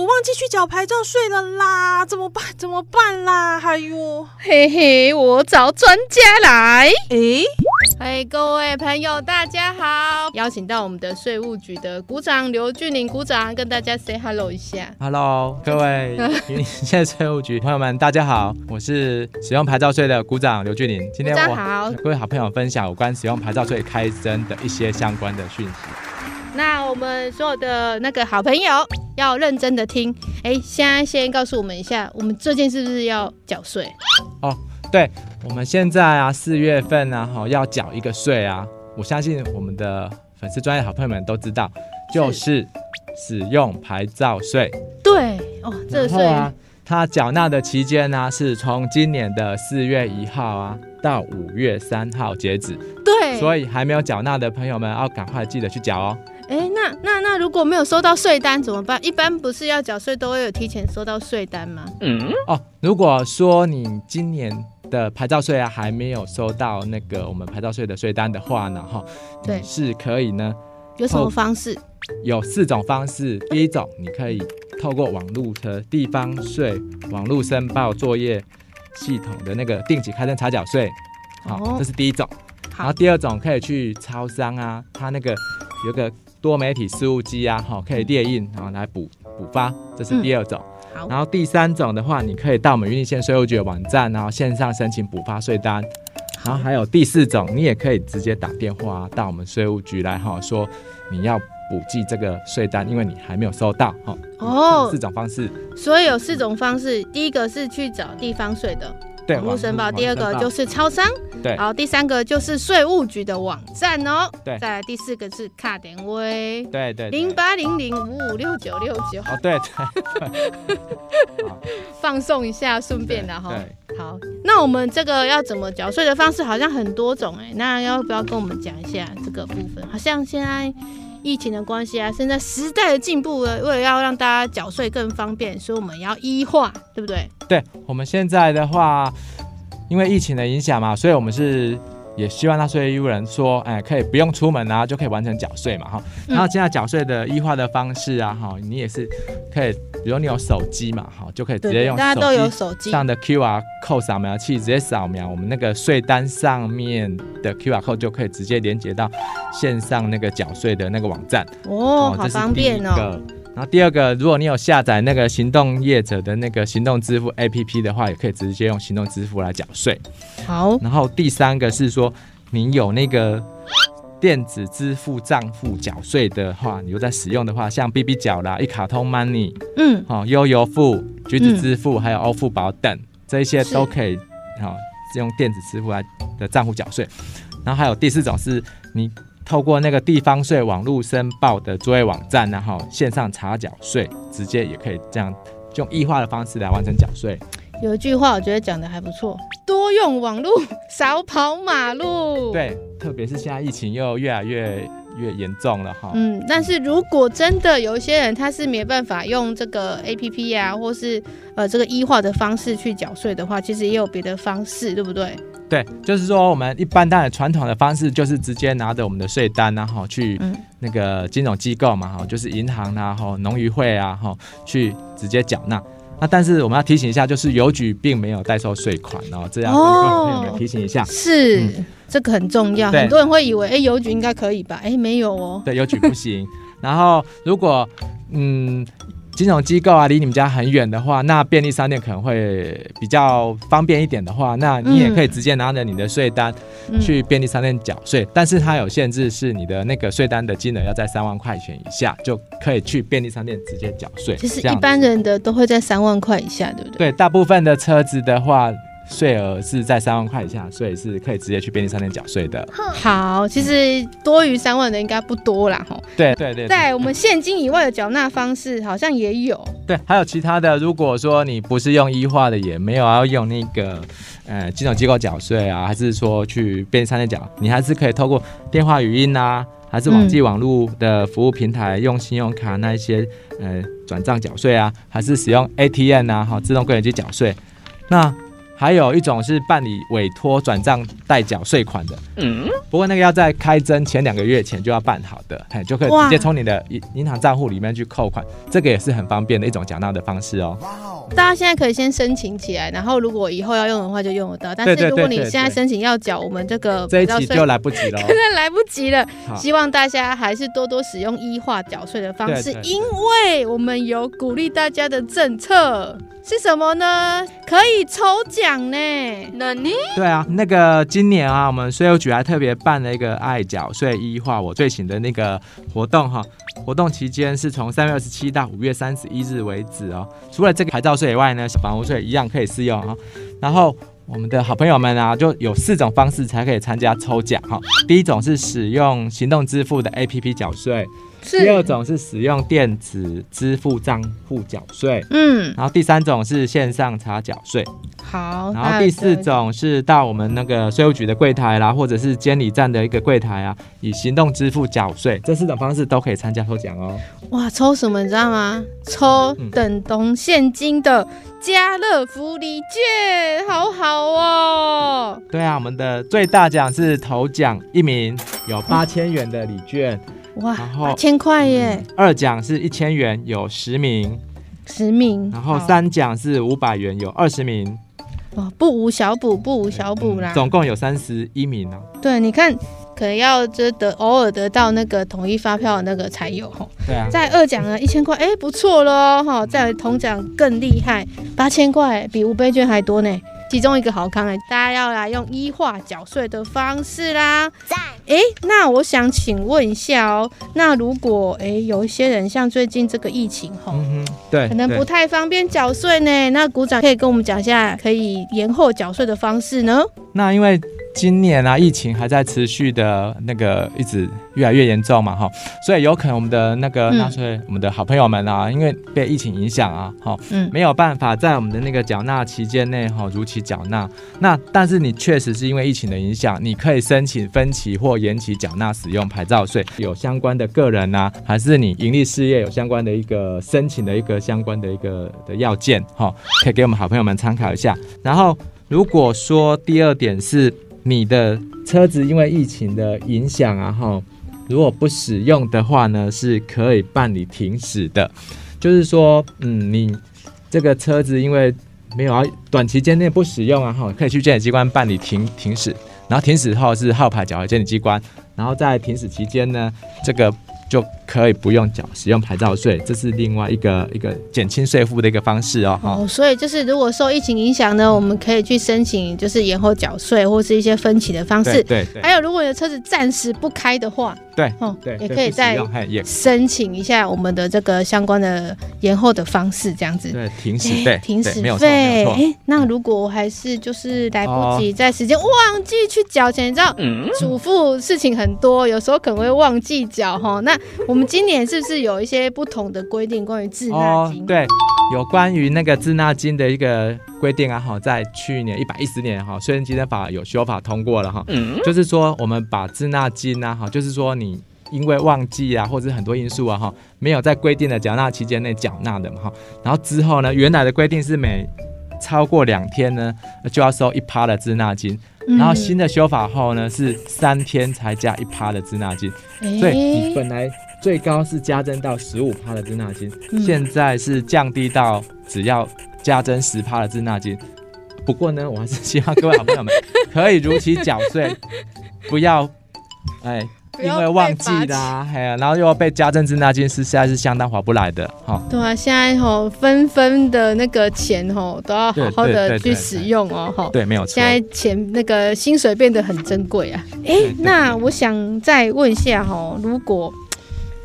我忘记去缴牌照税了啦，怎么办？怎么办啦？哎呦，嘿嘿，我找专家来。诶，嘿，各位朋友，大家好！邀请到我们的税务局的股长刘俊霖股长，跟大家 say hello 一下。Hello，各位云林县税务局朋友们，大家好，我是使用牌照税的股长刘俊霖。今天我好，各位好朋友分享有关使用牌照税开征的一些相关的讯息。那我们所有的那个好朋友要认真的听，哎，现在先告诉我们一下，我们最近是不是要缴税？哦，对，我们现在啊，四月份啊，哈，要缴一个税啊。我相信我们的粉丝专业好朋友们都知道，就是使用牌照税。对，哦，这个税啊，它缴纳的期间呢、啊，是从今年的四月一号啊到五月三号截止。对，所以还没有缴纳的朋友们要赶快记得去缴哦。如果没有收到税单怎么办？一般不是要缴税都会有提前收到税单吗？嗯，哦，如果说你今年的牌照税啊还没有收到那个我们牌照税的税单的话呢，哈，对，是可以呢。有什么方式？有四种方式。第一种，你可以透过网络的地方税网络申报作业系统的那个定期开征查缴税，好，哦，这是第一种。然后第二种可以去超商啊，它那个有个。多媒体事务机啊，哈，可以列印，然后来补补发，这是第二种。嗯、然后第三种的话，你可以到我们云林县税务局的网站，然后线上申请补发税单。然后还有第四种，你也可以直接打电话到我们税务局来，哈，说你要补寄这个税单，因为你还没有收到，哈。哦。四种方式。所以有四种方式，第一个是去找地方税的。网络申报，第二个就是超商，对，然后第三个就是税务局的网站哦，对，再来第四个是卡点威，对对，零八零零五五六九六九，哦对对，放送一下，顺便的哈，好，那我们这个要怎么缴税的方式好像很多种哎，那要不要跟我们讲一下这个部分？好像现在。疫情的关系啊，现在时代的进步了，为了要让大家缴税更方便，所以我们要医化，对不对？对，我们现在的话，因为疫情的影响嘛，所以我们是。也希望纳税义务人说，哎，可以不用出门啊，就可以完成缴税嘛，哈、嗯。然后现在缴税的异化的方式啊，哈，你也是可以，比如你有手机嘛，哈，就可以直接用大家都有手机上的 QR code 扫描器直接扫描我们那个税单上面的 QR code，就可以直接连接到线上那个缴税的那个网站。哦，好方便哦。然后第二个，如果你有下载那个行动业者的那个行动支付 APP 的话，也可以直接用行动支付来缴税。好。然后第三个是说，你有那个电子支付账户缴税的话，你有在使用的话，像 BB 缴啦、一卡通 Money，嗯，好、哦，悠游付、橘子支付，还有欧付宝等，这一些都可以，好、哦，用电子支付来的账户缴税。然后还有第四种是你。透过那个地方税网络申报的作业网站，然后线上查缴税，直接也可以这样用异化的方式来完成缴税。有一句话我觉得讲的还不错，多用网络，少跑马路。对，特别是现在疫情又越来越越严重了哈。嗯，但是如果真的有一些人他是没办法用这个 APP 啊，或是呃这个 E 化的方式去缴税的话，其实也有别的方式，对不对？对，就是说我们一般当然传统的方式就是直接拿着我们的税单，然后去那个金融机构嘛，哈，就是银行啊，哈，农渔会啊，哈，去直接缴纳。那但是我们要提醒一下，就是邮局并没有代收税款哦，这样跟朋友们提醒一下。是，嗯、这个很重要。很多人会以为，哎，邮局应该可以吧？哎，没有哦。对，邮局不行。然后如果嗯。金融机构啊，离你们家很远的话，那便利商店可能会比较方便一点的话，那你也可以直接拿着你的税单去便利商店缴税，嗯，但是它有限制，是你的那个税单的金额要在三万块钱以下，就可以去便利商店直接缴税。其实一般人的都会在三万块以下，对不对？对，大部分的车子的话，税额是在三万块以下，所以是可以直接去便利商店缴税的。好，其实多于三万的应该不多啦，吼。对对对，在我们现金以外的缴纳方式，好像也有。对，还有其他的。如果说你不是用一化的，也没有要用那个呃金融机构缴税啊，还是说去便利商店缴，你还是可以透过电话语音啊。还是网际网络的服务平台，用信用卡那一些呃转账缴税啊，还是使用 ATM 啊，哈，自动柜员机缴税。那还有一种是办理委托转账代缴税款的，嗯，不过那个要在开征前两个月前就要办好的，嘿，就可以直接从你的银银行账户里面去扣款，这个也是很方便的一种缴纳的方式哦。大家现在可以先申请起来，然后如果以后要用的话就用得到。但是如果你现在申请要缴我们这个这一期就来不及了，可能来不及了。希望大家还是多多使用 E 化缴税的方式，因为我们有鼓励大家的政策。是什么呢？可以抽奖呢？那你？对啊，那个今年啊，我们税务局还特别办了一个爱缴税 E 化我最行的那个活动哈。活动期间是从三月二十七到五月三十一日为止哦。除了这个牌照税以外呢，房屋税一样可以适用啊。然后我们的好朋友们啊，就有四种方式才可以参加抽奖哈。第一种是使用行动支付的 APP 缴税。第二种是使用电子支付账户缴税，嗯，然后第三种是线上查缴税，好，然后第四种是到我们那个税务局的柜台啦，或者是监理站的一个柜台啊，以行动支付缴税，这四种方式都可以参加抽奖哦。哇，抽什么你知道吗？抽等同现金的家乐福礼券，好好哦。对啊，我们的最大奖是头奖一名有八千元的礼券。哇，八千块耶！二奖是一千元，有十名，十名。然后三奖是五百元，有二十名。哇，不无小补，不无小补啦。总共有三十一名呢。对，你看，可能要就得偶尔得到那个统一发票的那个才有吼。对啊。在二奖呢，一千块，哎，不错喽哈。在同奖更厉害，八千块，比五倍券还多呢。其中一个好康哎，大家要来用一化缴税的方式啦。在哎，那我想请问一下哦，那如果哎有一些人像最近这个疫情吼，嗯，对，可能不太方便缴税呢。那股长可以跟我们讲一下可以延后缴税的方式呢？那因为。今年啊，疫情还在持续的那个一直越来越严重嘛，哈，所以有可能我们的那个纳税、嗯、我们的好朋友们啊，因为被疫情影响啊，哈，嗯，没有办法在我们的那个缴纳期间内哈如期缴纳。那但是你确实是因为疫情的影响，你可以申请分期或延期缴纳使用牌照税。有相关的个人啊，还是你盈利事业有相关的一个申请的一个相关的一个的要件，哈，可以给我们好朋友们参考一下。然后如果说第二点是。你的车子因为疫情的影响啊，哈，如果不使用的话呢，是可以办理停驶的。就是说，嗯，你这个车子因为没有啊，短期间内不使用啊，哈，可以去监理机关办理停停驶，然后停驶后是号牌缴回监理机关，然后在停驶期间呢，这个。就可以不用缴使用牌照税，这是另外一个一个减轻税负的一个方式哦。哦，所以就是如果受疫情影响呢，我们可以去申请，就是延后缴税或是一些分期的方式。对对。还有，如果你的车子暂时不开的话，对，哦，对，也可以再申请一下我们的这个相关的延后的方式，这样子。对，停驶费，停驶费。哎，那如果我还是就是来不及在时间忘记去缴钱，你知道，主妇事情很多，有时候可能会忘记缴哈，那。我们今年是不是有一些不同的规定关于滞纳金？哦，对，有关于那个滞纳金的一个规定啊，哈，在去年一百一十年哈，税金的法有修法通过了哈，嗯，就是说我们把滞纳金啊，哈，就是说你因为忘记啊，或者很多因素啊，哈，没有在规定的缴纳期间内缴纳的嘛，哈，然后之后呢，原来的规定是每超过两天呢，就要收一趴的滞纳金。然后新的修法后呢，是三天才加一趴的滞纳金，所以你本来最高是加征到十五趴的滞纳金，现在是降低到只要加征十趴的滞纳金。不过呢，我还是希望各位好朋友们可以如期缴税，不要哎。因为忘记啦，哎呀，然后又要被加征滞纳金，是实在是相当划不来的，哈。对啊，现在吼分分的那个钱吼都要好好的去使用哦，哈。对，没有错。现在钱那个薪水变得很珍贵啊。哎，那我想再问一下哈，如果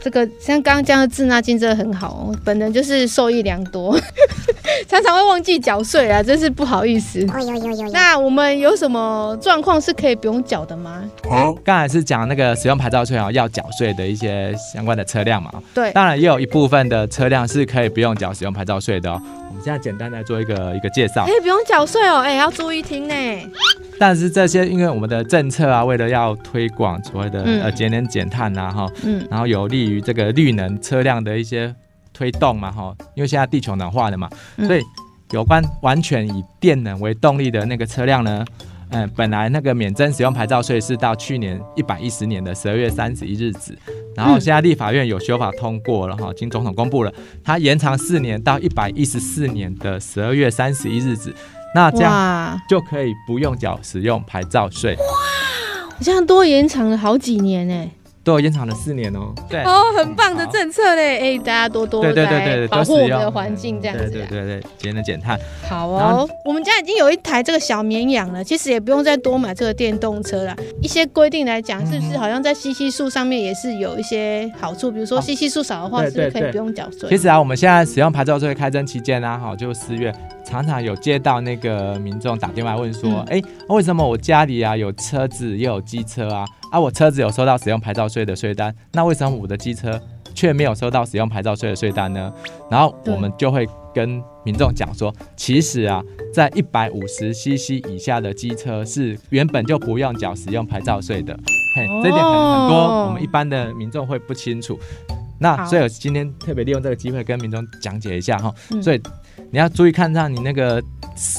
这个像刚刚讲的滞纳金真的很好，本人就是受益良多，常常会忘记缴税啊，真是不好意思。那我们有什么状况是可以不用缴的吗？好，刚才是讲那个使用牌照税啊，要缴税的一些相关的车辆嘛。对，当然也有一部分的车辆是可以不用缴使用牌照税的哦。现在简单来做一个一个介绍。哎，不用缴税哦，哎，要注意听呢。但是这些，因为我们的政策啊，为了要推广所谓的呃节能减碳啊，哈，嗯，然后有利于这个绿能车辆的一些推动嘛，哈，因为现在地球暖化了嘛，所以有关完全以电能为动力的那个车辆呢，嗯，本来那个免征使用牌照税是到去年一百一十年的十二月三十一日止，然后现在立法院有修法通过了哈，经总统公布了，它延长四年到一百一十四年的十二月三十一日止。那这样就可以不用缴使用牌照税。哇，这样多延长了好几年呢。都延长了四年哦，对。哦，很棒的政策嘞，哎，大家多多对对对对保护我们的环境，这样子，对对对对，节能减碳。好哦，我们家已经有一台这个小绵羊了，其实也不用再多买这个电动车了。一些规定来讲，是不是好像在 CC 数上面也是有一些好处？比如说 CC 数少的话，是不是可以不用缴税？其实啊，我们现在使用牌照税开征期间啊，哈，就四月，常常有接到那个民众打电话问说，哎，为什么我家里啊有车子又有机车啊？啊，我车子有收到使用牌照税的税单，那为什么我的机车却没有收到使用牌照税的税单呢？然后我们就会跟民众讲说，其实啊，在一百五十 CC 以下的机车是原本就不用缴使用牌照税的。嘿，这一点可能很多我们一般的民众会不清楚。那所以我今天特别利用这个机会跟民众讲解一下哈。所以你要注意看上你那个。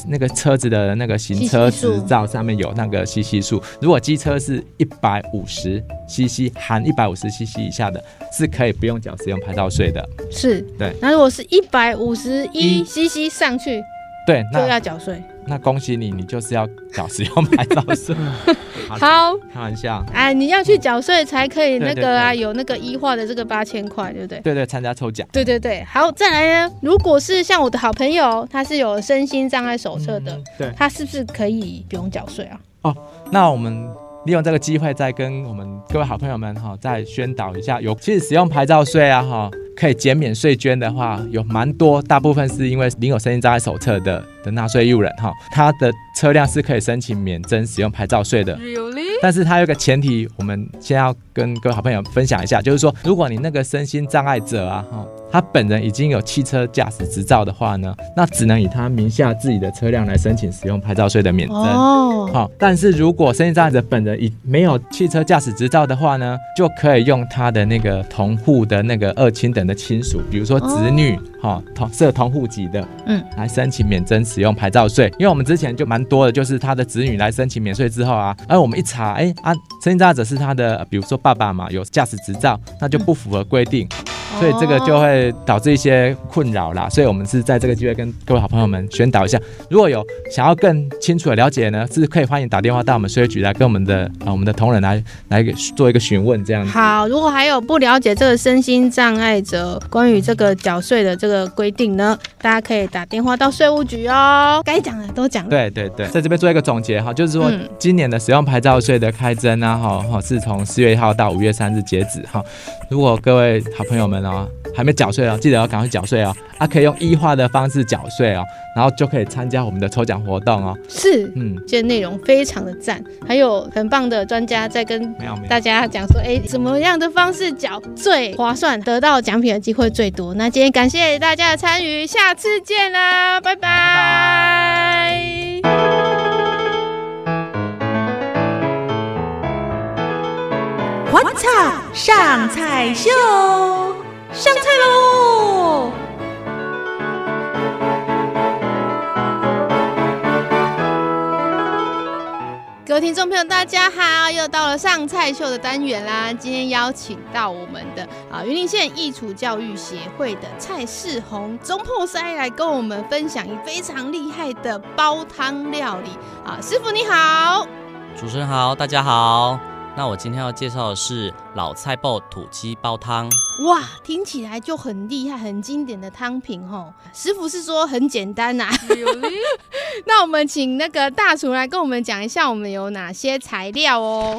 那个车子的那个行车执照上面有那个 CC 数，如果机车是一百五十 CC 含一百五十 CC 以下的，是可以不用缴使用牌照税的。是，对。那如果是一百五十一 CC 上去，对，那就要缴税。那恭喜你，你就是要缴使用牌照税。好，开玩笑。哎，你要去缴税才可以那个啊，有那个一化的这个八千块，对不对？对对，参加抽奖。对对对，好，再来呢。如果是像我的好朋友，他是有身心障碍手册的，对，他是不是可以不用缴税啊？哦，那我们利用这个机会，再跟我们各位好朋友们哈，再宣导一下，有其实使用牌照税啊哈。可以减免税捐的话，有蛮多，大部分是因为领有身心障碍手册的的纳税义务人哈，他的车辆是可以申请免征使用牌照税的。Really? 但是他有个前提，我们先要跟各位好朋友分享一下，就是说，如果你那个身心障碍者啊哈。他本人已经有汽车驾驶执照的话呢，那只能以他名下自己的车辆来申请使用牌照税的免征。哦，好，但是如果身心障碍者本人已没有汽车驾驶执照的话呢，就可以用他的那个同户的那个二亲等的亲属，比如说子女，哈、哦，同设同户籍的，嗯，来申请免征使用牌照税。因为我们之前就蛮多的，就是他的子女来申请免税之后啊，而我们一查，哎啊，申请者是他的，比如说爸爸嘛，有驾驶执照，那就不符合规定。嗯所以这个就会导致一些困扰啦，所以我们是在这个机会跟各位好朋友们宣导一下，如果有想要更清楚的了解呢，是可以欢迎打电话到我们税务局来跟我们的啊我们的同仁来来做一个询问这样子。好，如果还有不了解这个身心障碍者关于这个缴税的这个规定呢，大家可以打电话到税务局哦。该讲的都讲了。对对对，在这边做一个总结哈，就是说今年的使用牌照税的开征啊哈哈是从四月一号到五月三日截止哈。如果各位好朋友们啊还没缴税哦，记得要赶快缴税哦。啊，可以用一化的方式缴税哦，然后就可以参加我们的抽奖活动哦。是，嗯，这内容非常的赞，还有很棒的专家在跟大家讲说，哎，什么样的方式缴最划算，得到奖品的机会最多。那今天感谢大家的参与，下次见啦，拜拜。拜拜。What's up？上菜秀，上菜喽！各位听众朋友，大家好，又到了上菜秀的单元啦。今天邀请到我们的啊云林县艺厨教育协会的蔡世宏总铺师来跟我们分享一非常厉害的煲汤料理啊，师傅你好，主持人好，大家好。那我今天要介绍的是老菜脯土鸡煲汤。哇，听起来就很厉害、很经典的汤品哦。师傅是说很简单呐、啊。那我们请那个大厨来跟我们讲一下，我们有哪些材料哦。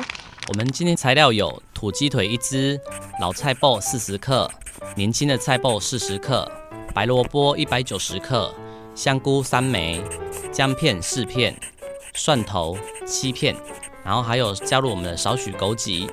我们今天材料有土鸡腿一只，老菜脯四十克，年轻的菜脯四十克，白萝卜一百九十克，香菇三枚，姜片四片，蒜头七片，然后还有加入我们的少许枸杞。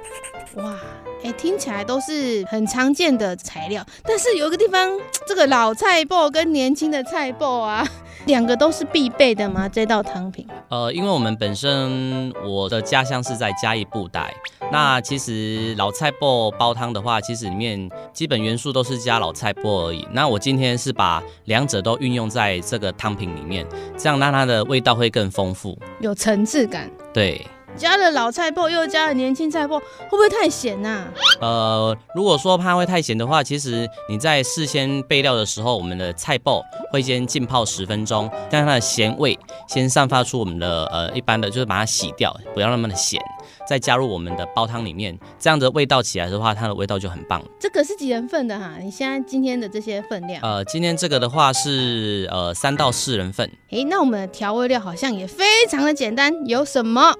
哇！哎，听起来都是很常见的材料，但是有一个地方，这个老菜脯跟年轻的菜脯啊，两个都是必备的吗？这道汤品？呃，因为我们本身我的家乡是在嘉义布袋，那其实老菜脯煲汤的话，其实里面基本元素都是加老菜脯而已。那我今天是把两者都运用在这个汤品里面，这样让它的味道会更丰富，有层次感。对。加了老菜脯，又加了年轻菜脯，会不会太咸呐、啊？呃，如果说怕会太咸的话，其实你在事先备料的时候，我们的菜脯会先浸泡十分钟，让它的咸味先散发出我们的呃一般的，就是把它洗掉，不要那么的咸。再加入我们的煲汤里面，这样的味道起来的话，它的味道就很棒。这个是几人份的哈？你现在今天的这些分量？呃，今天这个的话是呃三到四人份。诶，那我们的调味料好像也非常的简单，有什么？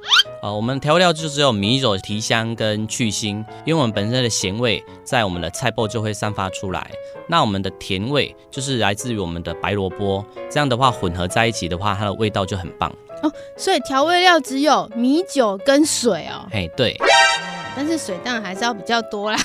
呃，我们调味料就只有米酒提香跟去腥，因为我们本身的咸味在我们的菜脯就会散发出来。那我们的甜味就是来自于我们的白萝卜，这样的话混合在一起的话，它的味道就很棒。哦，所以调味料只有米酒跟水哦。哎，对。但是水当然还是要比较多啦，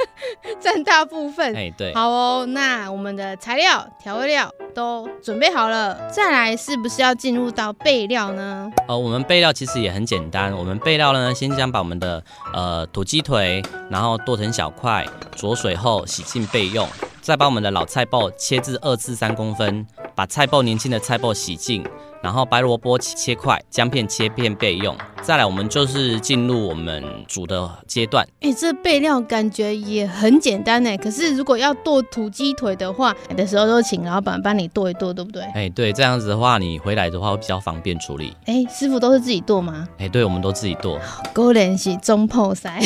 占大部分。哎，对。好哦，那我们的材料、调味料都准备好了，再来是不是要进入到备料呢？呃，我们备料其实也很简单，我们备料呢，先将把我们的呃土鸡腿，然后剁成小块，焯水后洗净备用，再把我们的老菜脯切至二至三公分，把菜脯年轻的菜脯洗净。然后白萝卜切块，姜片切片备用。再来，我们就是进入我们煮的阶段。哎，这备料感觉也很简单哎。可是如果要剁土鸡腿的话，有的时候都请老板帮你剁一剁，对不对？哎，对，这样子的话，你回来的话会比较方便处理。哎，师傅都是自己剁吗？哎，对，我们都自己剁。够练习中破塞，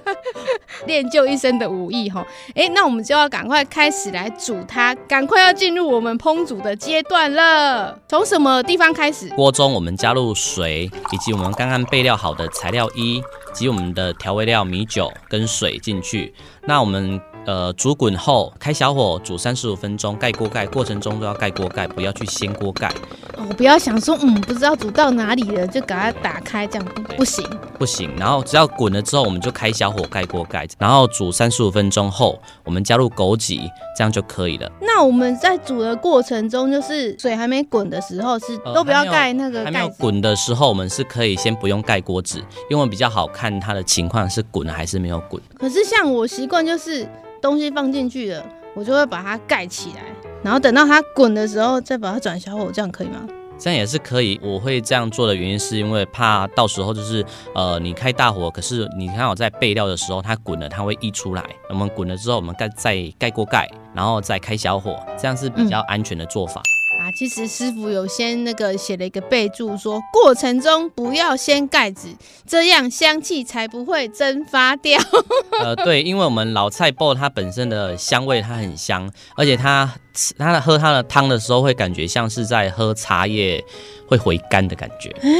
练就一身的武艺哈。哎，那我们就要赶快开始来煮它，赶快要进入我们烹煮的阶段了。从什么地方开始？锅中我们加入水，以及我们刚刚备料好的材料一及我们的调味料米酒跟水进去。那我们。呃，煮滚后开小火煮三十五分钟，盖锅盖，过程中都要盖锅盖，不要去掀锅盖。哦，不要想说，嗯，不知道煮到哪里了，就给它打开，这样不行，不行。然后只要滚了之后，我们就开小火盖锅盖，然后煮三十五分钟后，我们加入枸杞，这样就可以了。那我们在煮的过程中，就是水还没滚的时候，是都不要盖那个盖子。还没有滚的时候，我们是可以先不用盖锅子，因为比较好看它的情况是滚了还是没有滚。可是像我习惯就是。东西放进去了，我就会把它盖起来，然后等到它滚的时候再把它转小火，这样可以吗？这样也是可以。我会这样做的原因是因为怕到时候就是呃你开大火，可是你看我在备料的时候它滚了，它会溢出来。我们滚了之后，我们盖再盖锅盖，然后再开小火，这样是比较安全的做法。嗯啊，其实师傅有先那个写了一个备注，说过程中不要掀盖子，这样香气才不会蒸发掉。呃，对，因为我们老菜脯它本身的香味它很香，而且它它喝它的汤的时候会感觉像是在喝茶叶会回甘的感觉。哎，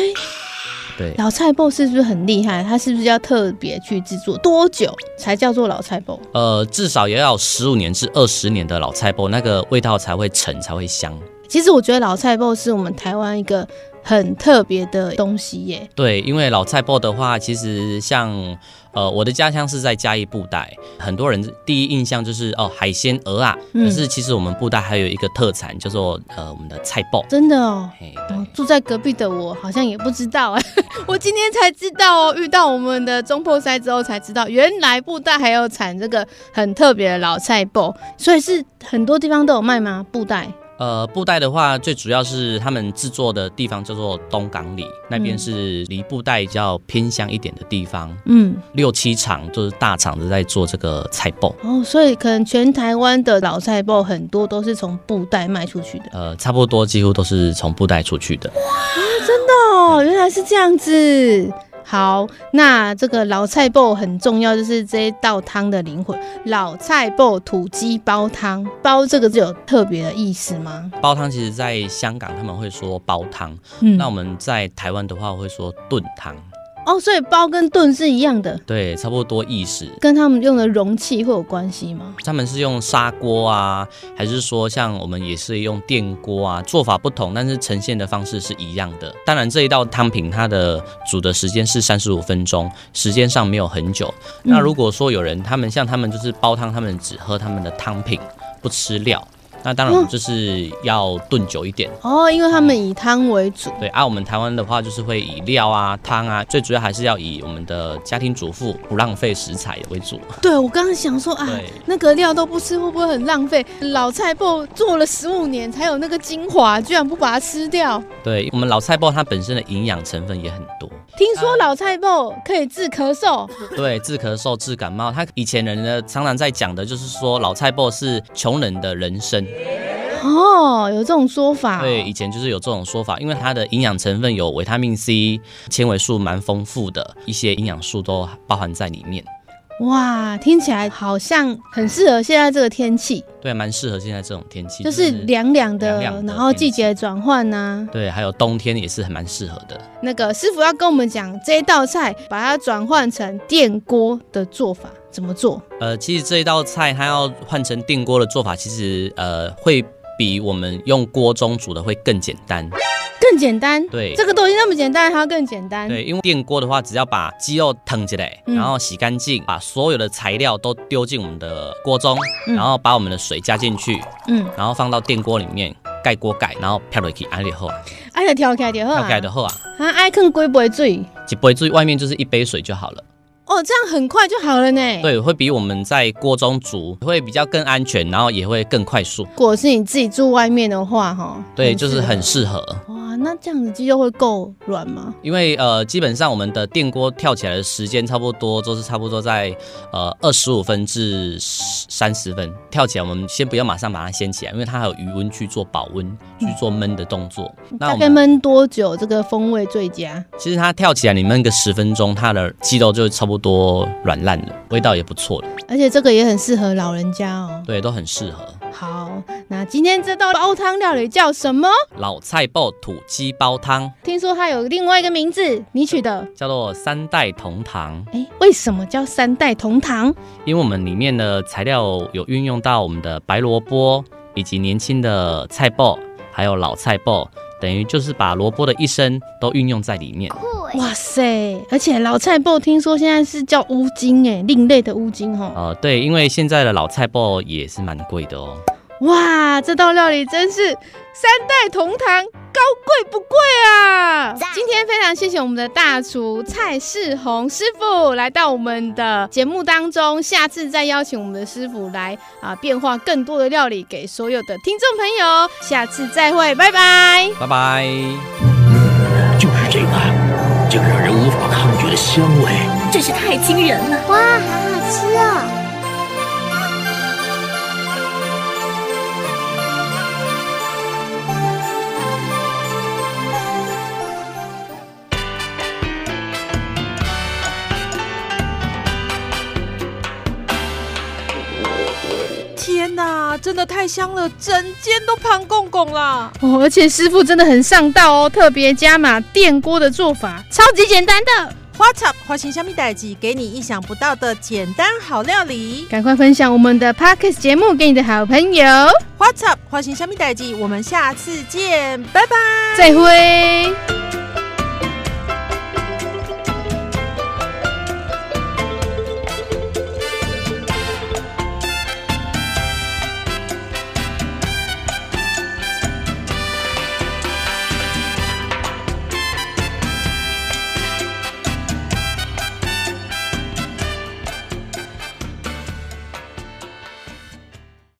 对，老菜脯是不是很厉害？它是不是要特别去制作？多久才叫做老菜脯？呃，至少也要十五年至二十年的老菜脯，那个味道才会沉，才会香。其实我觉得老菜脯是我们台湾一个很特别的东西耶。对，因为老菜脯的话，其实像呃我的家乡是在嘉义布袋，很多人第一印象就是哦海鲜鹅啊，嗯、可是其实我们布袋还有一个特产叫做呃我们的菜脯。真的哦，哦，住在隔壁的我好像也不知道哎，我今天才知道哦，遇到我们的中破塞之后才知道，原来布袋还有产这个很特别的老菜脯，所以是很多地方都有卖吗？布袋？呃，布袋的话，最主要是他们制作的地方叫做东港里，那边是离布袋比较偏乡一点的地方。嗯，六七厂就是大厂子在做这个菜包。哦，所以可能全台湾的老菜包很多都是从布袋卖出去的。呃，差不多几乎都是从布袋出去的。哇，真的哦，原来是这样子。好，那这个老菜脯很重要，就是这一道汤的灵魂。老菜脯土鸡煲汤，煲这个就有特别的意思吗？煲汤其实在香港他们会说煲汤，嗯，那我们在台湾的话会说炖汤。哦，所以煲跟炖是一样的，对，差不多意思。跟他们用的容器会有关系吗？他们是用砂锅啊，还是说像我们也是用电锅啊？做法不同，但是呈现的方式是一样的。当然，这一道汤品它的煮的时间是三十五分钟，时间上没有很久。那如果说有人他们像他们就是煲汤，他们只喝他们的汤品，不吃料。那当然，我们就是要炖久一点哦，因为他们以汤为主。对啊，我们台湾的话就是会以料啊、汤啊，最主要还是要以我们的家庭主妇不浪费食材为主。对，我刚刚想说啊，那个料都不吃，会不会很浪费？老菜脯做了十五年才有那个精华，居然不把它吃掉？对，我们老菜脯它本身的营养成分也很多。听说老菜脯可以治咳嗽，对，治咳嗽、治感冒。他以前人呢常常在讲的就是说，老菜脯是穷人的人参。哦，有这种说法。对，以前就是有这种说法，因为它的营养成分有维他命 C，纤维素蛮丰富的，一些营养素都包含在里面。哇，听起来好像很适合现在这个天气。对，蛮适合现在这种天气，就是凉凉的，凉凉的，然后季节转换呐。对，还有冬天也是很蛮适合的。那个师傅要跟我们讲这一道菜，把它转换成电锅的做法怎么做？呃，其实这一道菜它要换成电锅的做法，其实呃会比我们用锅中煮的会更简单。更简单，对，这个都已经那么简单，还要更简单。对，因为电锅的话，只要把鸡肉腾起来，然后洗干净，把所有的材料都丢进我们的锅中，然后把我们的水加进去，嗯，然后放到电锅里面，盖锅盖，然后飘落去，安就好啊，爱的跳开就好，跳开就好啊，啊，爱放几杯水，一杯水，外面就是一杯水就好了。哦，这样很快就好了呢。对，会比我们在锅中煮会比较更安全，然后也会更快速。如果是你自己住外面的话，哈，对，就是很适合。哇，那这样子鸡肉会够软吗？因为呃，基本上我们的电锅跳起来的时间差不多都是差不多在呃二十五分至三十分跳起来。我们先不要马上把它掀起来，因为它还有余温去做保温、去做焖的动作。嗯、那大概焖多久这个风味最佳？其实它跳起来，你焖个十分钟，它的鸡肉就差不多软烂了，味道也不错了。而且这个也很适合老人家哦。对，都很适合。好，那今天这道煲汤料理叫什么？老菜脯土鸡煲汤。听说它有另外一个名字，你取的叫做三代同堂。哎，为什么叫三代同堂？因为我们里面的材料有运用到我们的白萝卜，以及年轻的菜脯，还有老菜脯，等于就是把萝卜的一生都运用在里面。哇塞！而且老菜脯听说现在是叫乌金哎，另类的乌金哦。呃，对，因为现在的老菜脯也是蛮贵的哦。哇，这道料理真是三代同堂，高贵不贵啊！今天非常谢谢我们的大厨蔡世宏师傅来到我们的节目当中，下次再邀请我们的师傅来啊，变化更多的料理给所有的听众朋友。下次再会，拜拜，拜拜。就是这个。这个让人无法抗拒的香味，真是太惊人了！哇，好好吃哦！真的太香了，整间都胖公公啦！哦，而且师傅真的很上道哦，特别加码电锅的做法，超级简单的。花草花心虾米代记，给你意想不到的简单好料理。赶快分享我们的 Podcast 节目给你的好朋友。花草花心虾米代记，我们下次见，拜拜，再会。